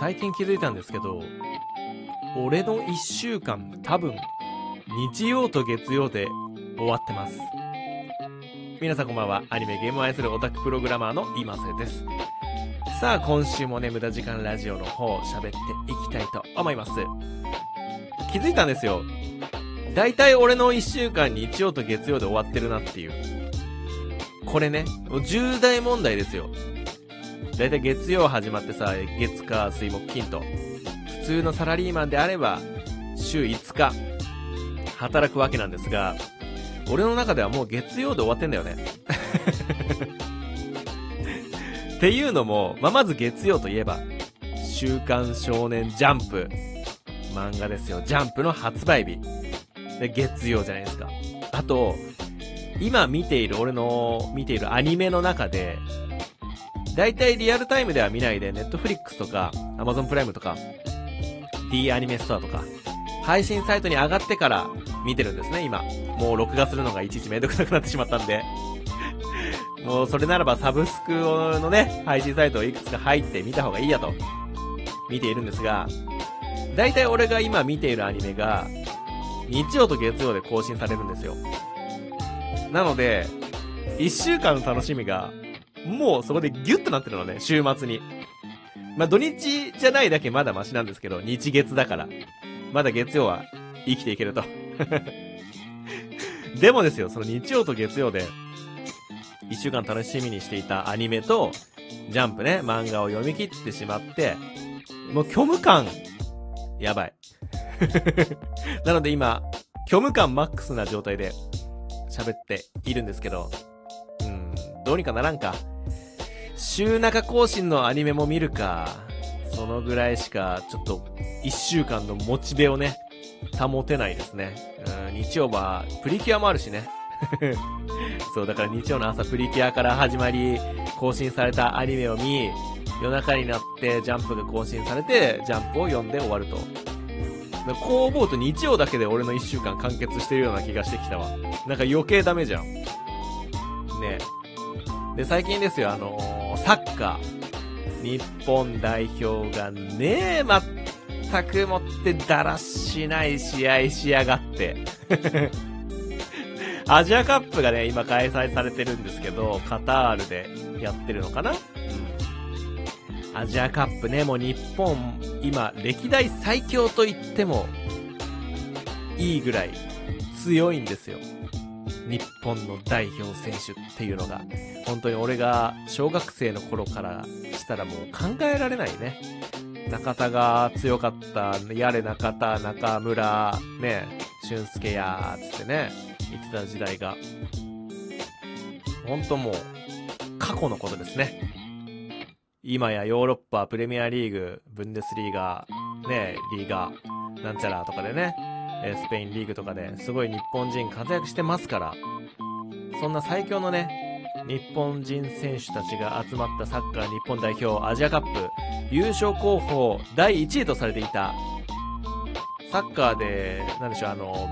最近気づいたんですけど、俺の1週間多分、日曜と月曜で終わってます。皆さんこんばんは。アニメゲームを愛するオタクプログラマーの今瀬です。さあ、今週もね、無駄時間ラジオの方、喋っていきたいと思います。気づいたんですよ。大体俺の1週間日曜と月曜で終わってるなっていう。これね、重大問題ですよ。だいたい月曜始まってさ、月火水木金と、普通のサラリーマンであれば、週5日、働くわけなんですが、俺の中ではもう月曜で終わってんだよね。っていうのも、まあ、まず月曜といえば、週刊少年ジャンプ、漫画ですよ。ジャンプの発売日。で、月曜じゃないですか。あと、今見ている、俺の見ているアニメの中で、大体リアルタイムでは見ないで、ネットフリックスとか、アマゾンプライムとか、D アニメストアとか、配信サイトに上がってから見てるんですね、今。もう録画するのがいちいちめんどくさくなってしまったんで。もうそれならばサブスクのね、配信サイトをいくつか入って見た方がいいやと、見ているんですが、大体俺が今見ているアニメが、日曜と月曜で更新されるんですよ。なので、一週間の楽しみがもうそこでギュッとなってるのね、週末に。まあ、土日じゃないだけまだマシなんですけど、日月だから。まだ月曜は生きていけると。でもですよ、その日曜と月曜で、一週間楽しみにしていたアニメと、ジャンプね、漫画を読み切ってしまって、もう虚無感、やばい。なので今、虚無感マックスな状態で喋っているんですけど、うん、どうにかならんか。週中更新のアニメも見るか。そのぐらいしか、ちょっと、一週間のモチベをね、保てないですね。うん、日曜は、プリキュアもあるしね。そう、だから日曜の朝プリキュアから始まり、更新されたアニメを見、夜中になってジャンプが更新されて、ジャンプを読んで終わると。こう思うと日曜だけで俺の一週間完結してるような気がしてきたわ。なんか余計ダメじゃん。ねえで、最近ですよ、あのー、サッカー。日本代表がねえ、全くもってだらしない試合しやがって。アジアカップがね、今開催されてるんですけど、カタールでやってるのかな？うん。アジアカップね、もう日本、今、歴代最強と言っても、いいぐらい強いんですよ。日本の代表選手っていうのが、本当に俺が小学生の頃からしたらもう考えられないね。中田が強かった、やれ中田、中村、ね、俊介やーつってね、言ってた時代が、本当もう、過去のことですね。今やヨーロッパ、プレミアリーグ、ブンデスリーガー、ね、リーガー、なんちゃらとかでね、えスペインリーグとかですごい日本人活躍してますから、そんな最強のね、日本人選手たちが集まったサッカー日本代表アジアカップ優勝候補第1位とされていた、サッカーで、なんでしょう、あの、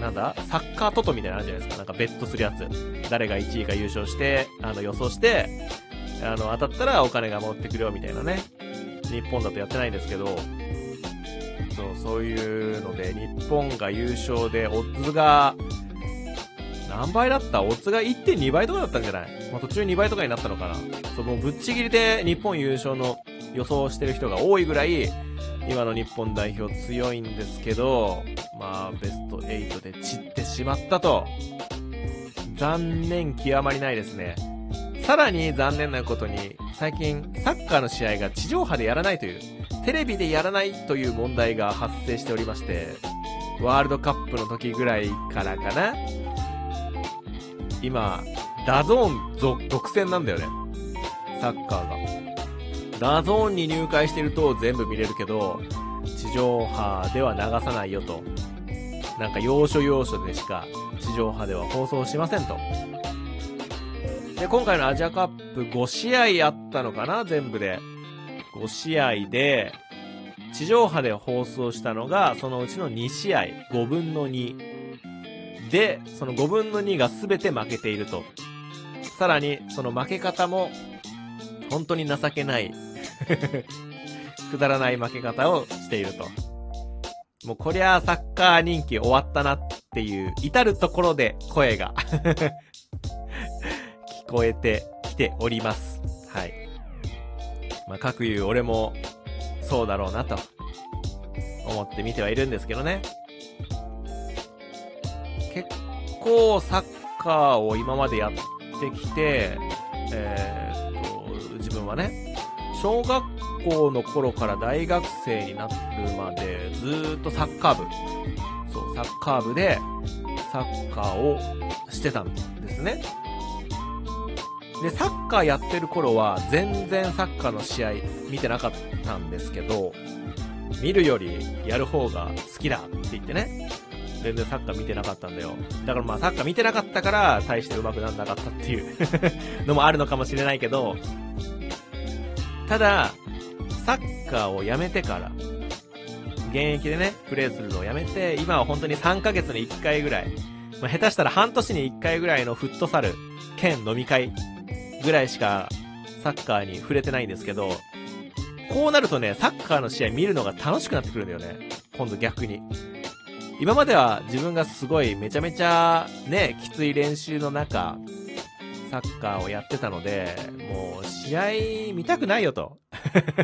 なんだサッカートトみたいなのあるじゃないですか。なんかベットするやつ。誰が1位か優勝して、あの予想して、あの、当たったらお金が持ってくるよみたいなね。日本だとやってないんですけど、そう、そういうので、日本が優勝で、オッズが、何倍だった？オッズが1.2倍とかだったんじゃない？まあ、途中2倍とかになったのかなそう、もうぶっちぎりで日本優勝の予想をしてる人が多いぐらい、今の日本代表強いんですけど、まあ、ベスト8で散ってしまったと。残念極まりないですね。さらに残念なことに、最近、サッカーの試合が地上波でやらないという、テレビでやらないという問題が発生しておりまして、ワールドカップの時ぐらいからかな今、DAZN独占なんだよね。サッカーが。 DAZNに入会してると全部見れるけど、地上波では流さないよと。なんか要所要所でしか地上波では放送しませんと。で、今回のアジアカップ5試合あったのかな全部で。5試合で、地上波で放送したのが、そのうちの2試合、5分の2。で、その5分の2が全て負けていると。さらに、その負け方も、本当に情けない くだらない負け方をしていると。もうこりゃあサッカー人気終わったなっていう、至るところで声が 聞こえてきております。はい。まあ、各言う俺もそうだろうなと思って見てはいるんですけどね。結構サッカーを今までやってきて、えー、っと、自分はね、小学校の頃から大学生になるまでずっとサッカー部、そう、サッカー部でサッカーをしてたんですね。で、サッカーやってる頃は全然サッカーの試合見てなかったんですけど、見るよりやる方が好きだって言ってね、全然サッカー見てなかったんだよ。だからまあサッカー見てなかったから大して上手くなんなかったっていう のもあるのかもしれないけど、ただ、サッカーをやめてから、現役でね、プレイするのをやめて、今は本当に3ヶ月に1回ぐらい、まあ、下手したら半年に1回ぐらいのフットサル、兼飲み会ぐらいしかサッカーに触れてないんですけど、こうなるとね、サッカーの試合見るのが楽しくなってくるんだよね。今度逆に。今までは自分がすごいめちゃめちゃね、きつい練習の中、サッカーをやってたので、もう試合見たくないよと。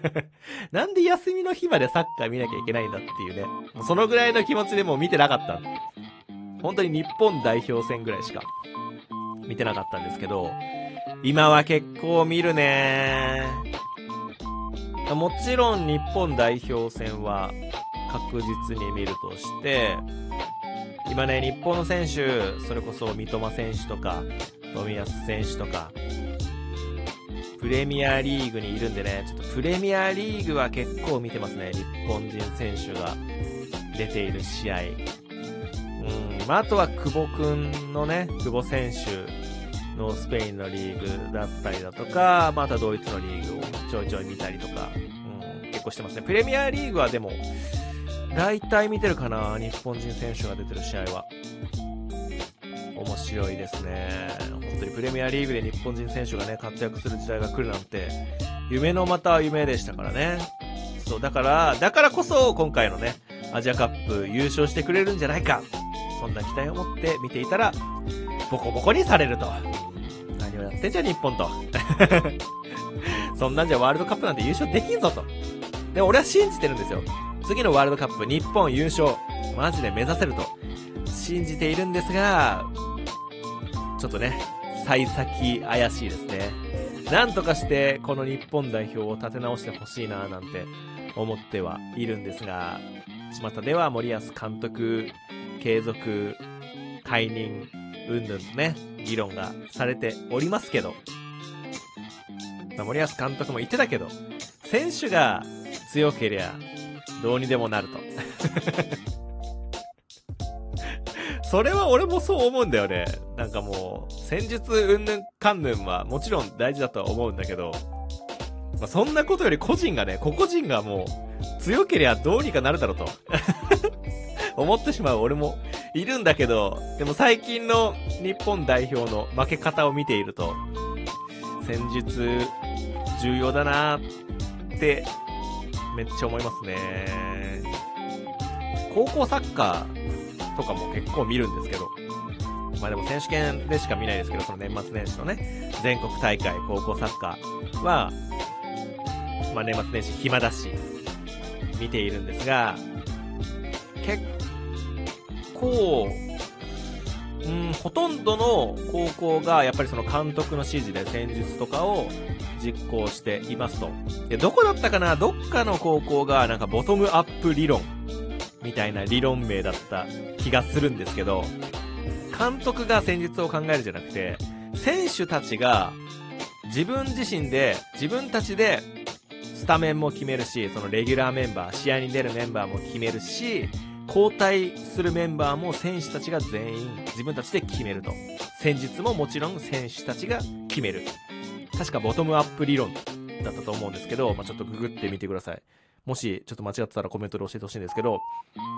なんで休みの日までサッカー見なきゃいけないんだっていうね。もうそのぐらいの気持ちでもう見てなかった。本当に日本代表戦ぐらいしか見てなかったんですけど、今は結構見るねもちろん日本代表戦は確実に見るとして、今ね、日本の選手、それこそ三笘選手とか、冨安選手とか、プレミアリーグにいるんでね、ちょっとプレミアリーグは結構見てますね。日本人選手が出ている試合。うん、まあ、あとは久保くんのね、久保選手のスペインのリーグだったりだとか、またドイツのリーグをちょいちょい見たりとか、うん、結構してますね。プレミアリーグはでも、大体見てるかな、日本人選手が出てる試合は。面白いですね。本当にプレミアリーグで日本人選手がね、活躍する時代が来るなんて、夢のまた夢でしたからね。そう、だから、だからこそ今回のね、アジアカップ優勝してくれるんじゃないか。そんな期待を持って見ていたら、ボコボコにされると。ってんじゃ日本と。そんなんじゃワールドカップなんて優勝できんぞと。で、俺は信じてるんですよ。次のワールドカップ日本優勝、マジで目指せると信じているんですが、ちょっとね、幸先怪しいですね。なんとかしてこの日本代表を立て直してほしいななんて思ってはいるんですが、巷では森保監督継続解任うんぬんね、議論がされておりますけど、ま、森保監督も言ってたけど、選手が強けりゃ、どうにでもなると。それは俺もそう思うんだよね。なんかもう、戦術うんぬんかんぬんはもちろん大事だとは思うんだけど、まあ、そんなことより個人がね、個々人がもう、強けりゃどうにかなるだろうと。思ってしまう俺もいるんだけど、でも最近の日本代表の負け方を見ていると、戦術重要だなってめっちゃ思いますね。高校サッカーとかも結構見るんですけど、まあでも選手権でしか見ないですけど、その年末年始のね、全国大会高校サッカーは、まあ年末年始暇だし、見ているんですが、結構、うん、ほとんどの高校がやっぱりその監督の指示で戦術とかを実行していますと。で、どこだったかな？どっかの高校がなんかボトムアップ理論みたいな理論名だった気がするんですけど、監督が戦術を考えるじゃなくて、選手たちが自分自身で、自分たちでスタメンも決めるし、そのレギュラーメンバー、試合に出るメンバーも決めるし、交代するメンバーも選手たちが全員自分たちで決めると。戦術ももちろん選手たちが決める。確かボトムアップ理論だったと思うんですけど、まあ、ちょっとググってみてください。もしちょっと間違ってたらコメントで教えてほしいんですけど、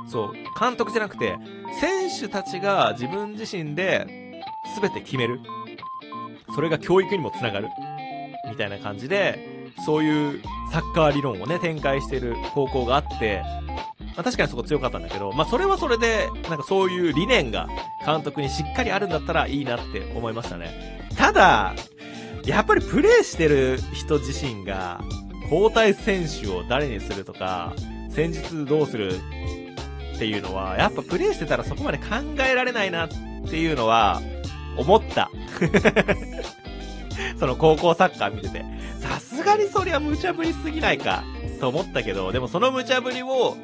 そう、監督じゃなくて、選手たちが自分自身で全て決める。それが教育にもつながる。みたいな感じで、そういうサッカー理論をね、展開してる高校があって、まあ、確かにそこ強かったんだけど、まあ、それはそれで、なんかそういう理念が監督にしっかりあるんだったらいいなって思いましたね。ただ、やっぱりプレイしてる人自身が、交代選手を誰にするとか、戦術どうするっていうのは、やっぱプレイしてたらそこまで考えられないなっていうのは、思った。その高校サッカー見てて。さすがにそりゃ無茶ぶりすぎないか、と思ったけど、でもその無茶ぶりを、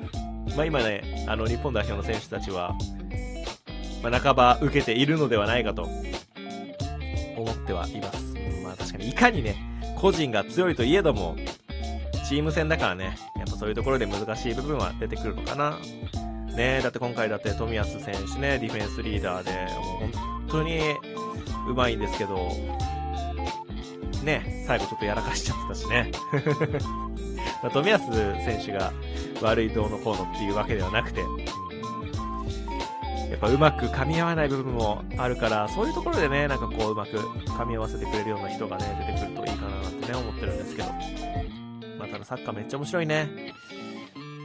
まあ、今ね、あの、日本代表の選手たちは、まあ、半ば受けているのではないかと、思ってはいます。まあ、確かに、いかにね、個人が強いといえども、チーム戦だからね、やっぱそういうところで難しい部分は出てくるのかな。ねだって今回だって富安選手ね、ディフェンスリーダーで、もう本当にうまいんですけど、ね、最後ちょっとやらかしちゃってたしね。ま、富安選手が悪いどうのこうのっていうわけではなくて、やっぱうまく噛み合わない部分もあるから、そういうところでね、なんかこううまく噛み合わせてくれるような人がね、出てくるといいかなってね、思ってるんですけど。まあ、ただサッカーめっちゃ面白いね。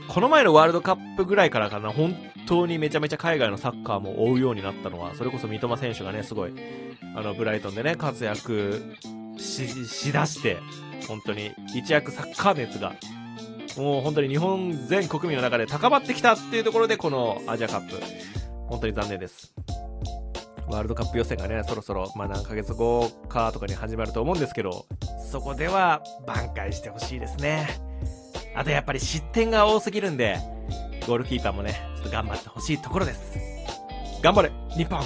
この前のワールドカップぐらいからかな、本当にめちゃめちゃ海外のサッカーも追うようになったのは、それこそ三笘選手がね、すごい、あの、ブライトンでね、活躍し、しだして、本当に一躍サッカー熱が、もう本当に日本全国民の中で高まってきたっていうところで、このアジアカップ、本当に残念です。ワールドカップ予選がね、そろそろ、まあ何ヶ月後かとかに始まると思うんですけど、そこでは挽回してほしいですね。あとやっぱり失点が多すぎるんで、ゴールキーパーもね、ちょっと頑張ってほしいところです。頑張れ日本